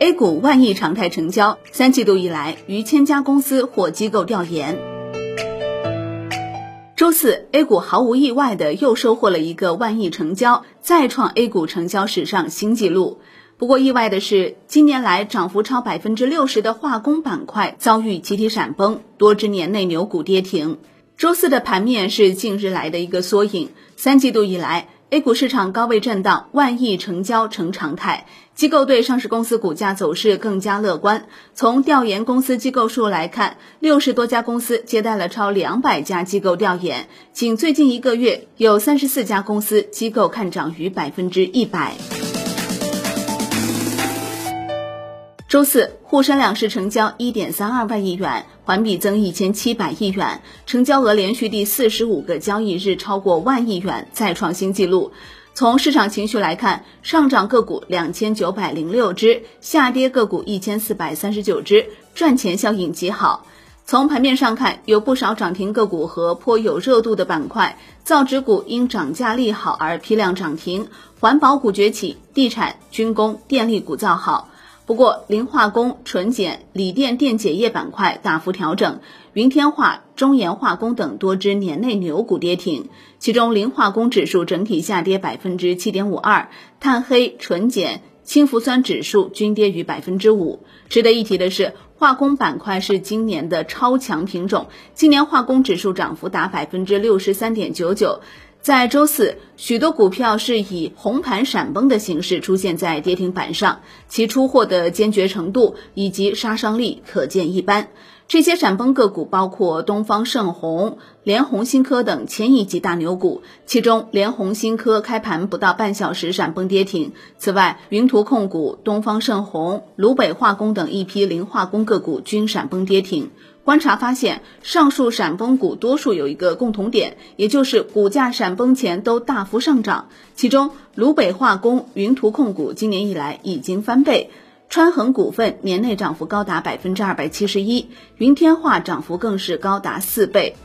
A 股万亿常态成交，三季度以来逾千家公司获机构调研。周四，A 股毫无意外的又收获了一个万亿成交，再创 A 股成交史上新纪录。不过意外的是，今年来涨幅超百分之六十的化工板块遭遇集体闪崩，多只年内牛股跌停。周四的盘面是近日来的一个缩影，三季度以来。A 股市场高位震荡，万亿成交成常态。机构对上市公司股价走势更加乐观。从调研公司机构数来看，六十多家公司接待了超两百家机构调研。仅最近一个月，有三十四家公司机构看涨逾百分之一百。周四，沪深两市成交一点三二万亿元，环比增一千七百亿元，成交额连续第四十五个交易日超过万亿元，再创新纪录。从市场情绪来看，上涨个股两千九百零六只，下跌个股一千四百三十九只，赚钱效应极好。从盘面上看，有不少涨停个股和颇有热度的板块，造纸股因涨价利好而批量涨停，环保股崛起，地产、军工、电力股造好。不过，磷化工、纯碱、锂电电解液板块大幅调整，云天化、中盐化工等多只年内牛股跌停。其中，磷化工指数整体下跌百分之七点五二，碳黑、纯碱、氢氟酸指数均跌逾百分之五。值得一提的是，化工板块是今年的超强品种，今年化工指数涨幅达百分之六十三点九九。在周四，许多股票是以红盘闪崩的形式出现在跌停板上，其出货的坚决程度以及杀伤力可见一斑。这些闪崩个股包括东方盛虹、联虹新科等千亿级大牛股，其中联虹新科开盘不到半小时闪崩跌停。此外，云图控股、东方盛虹、鲁北化工等一批磷化工个股均闪崩跌停。观察发现，上述闪崩股多数有一个共同点，也就是股价闪崩前都大幅上涨。其中，鲁北化工、云图控股今年以来已经翻倍，川恒股份年内涨幅高达百分之二百七十一，云天化涨幅更是高达四倍。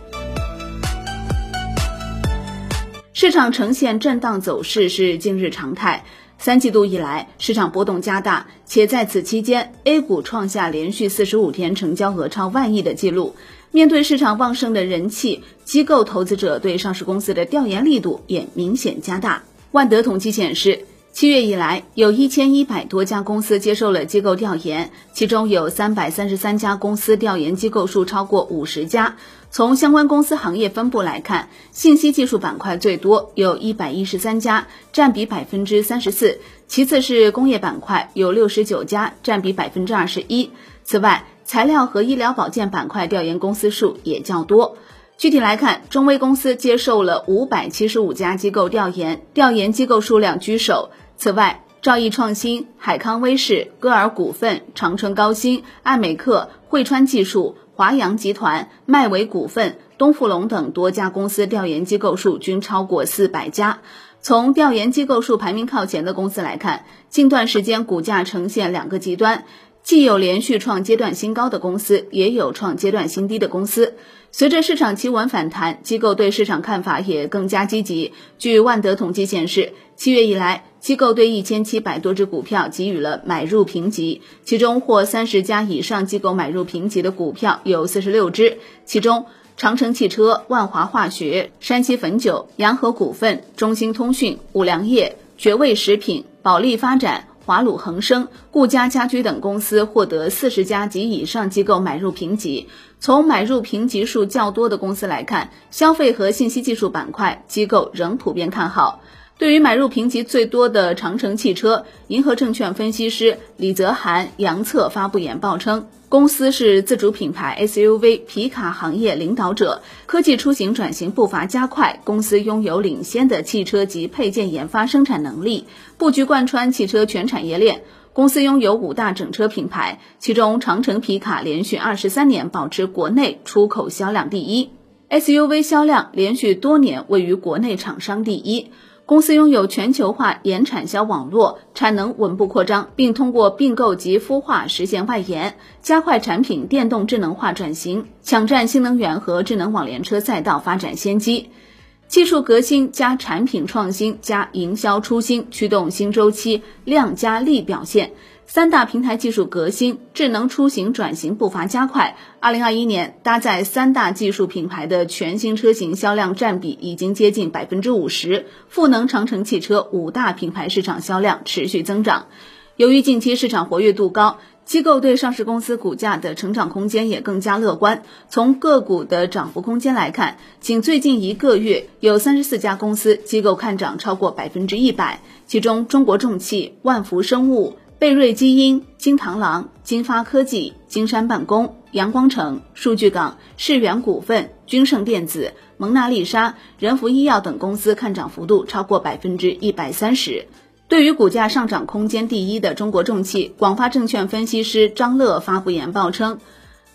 市场呈现震荡走势是近日常态。三季度以来，市场波动加大，且在此期间，A 股创下连续四十五天成交额超万亿的记录。面对市场旺盛的人气，机构投资者对上市公司的调研力度也明显加大。万德统计显示。七月以来，有一千一百多家公司接受了机构调研，其中有三百三十三家公司调研机构数超过五十家。从相关公司行业分布来看，信息技术板块最多，有一百一十三家，占比百分之三十四；其次是工业板块，有六十九家，占比百分之二十一。此外，材料和医疗保健板块调研公司数也较多。具体来看，中微公司接受了五百七十五家机构调研，调研机构数量居首。此外，兆易创新、海康威视、歌尔股份、长春高新、爱美克、汇川技术、华阳集团、迈维股份、东富龙等多家公司调研机构数均超过四百家。从调研机构数排名靠前的公司来看，近段时间股价呈现两个极端。既有连续创阶段新高的公司，也有创阶段新低的公司。随着市场企稳反弹，机构对市场看法也更加积极。据万德统计显示，七月以来，机构对一千七百多只股票给予了买入评级，其中获三十家以上机构买入评级的股票有四十六只，其中长城汽车、万华化学、山西汾酒、洋河股份、中兴通讯、五粮液、绝味食品、保利发展。华鲁恒生、顾家家居等公司获得四十家及以上机构买入评级。从买入评级数较多的公司来看，消费和信息技术板块机构仍普遍看好。对于买入评级最多的长城汽车，银河证券分析师李泽涵、杨策发布研报称，公司是自主品牌 SUV 皮卡行业领导者，科技出行转型步伐加快，公司拥有领先的汽车及配件研发生产能力，布局贯穿汽车全产业链。公司拥有五大整车品牌，其中长城皮卡连续二十三年保持国内出口销量第一，SUV 销量连续多年位于国内厂商第一。公司拥有全球化延产销网络，产能稳步扩张，并通过并购及孵化实现外延，加快产品电动智能化转型，抢占新能源和智能网联车赛道发展先机。技术革新加产品创新加营销初心，驱动新周期量加力表现。三大平台技术革新、智能出行转型步伐加快。二零二一年，搭载三大技术品牌的全新车型销量占比已经接近百分之五十，赋能长城汽车五大品牌市场销量持续增长。由于近期市场活跃度高，机构对上市公司股价的成长空间也更加乐观。从个股的涨幅空间来看，仅最近一个月，有三十四家公司机构看涨超过百分之一百，其中中国重汽、万福生物。贝瑞基因、金螳螂、金发科技、金山办公、阳光城、数据港、世源股份、君盛电子、蒙娜丽莎、仁孚医药等公司看涨幅度超过百分之一百三十。对于股价上涨空间第一的中国重汽，广发证券分析师张乐发布研报称。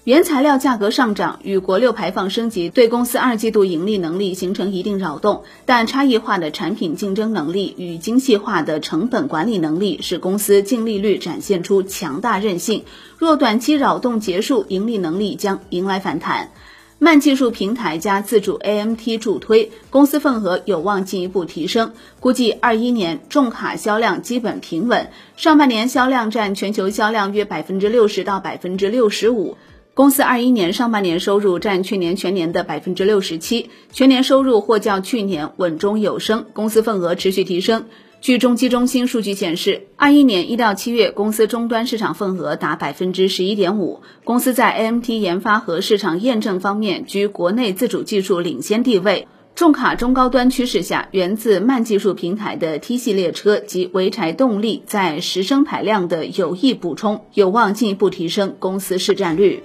原材料价格上涨与国六排放升级对公司二季度盈利能力形成一定扰动，但差异化的产品竞争能力与精细化的成本管理能力使公司净利率展现出强大韧性。若短期扰动结束，盈利能力将迎来反弹。慢技术平台加自主 AMT 助推，公司份额有望进一步提升。估计二一年重卡销量基本平稳，上半年销量占全球销量约百分之六十到百分之六十五。公司二一年上半年收入占去年全年的百分之六十七，全年收入或较去年稳中有升，公司份额持续提升。据中基中心数据显示，二一年一到七月，公司终端市场份额达百分之十一点五，公司在 AMT 研发和市场验证方面居国内自主技术领先地位。重卡中高端趋势下，源自慢技术平台的 T 系列车及潍柴动力在十升排量的有益补充，有望进一步提升公司市占率。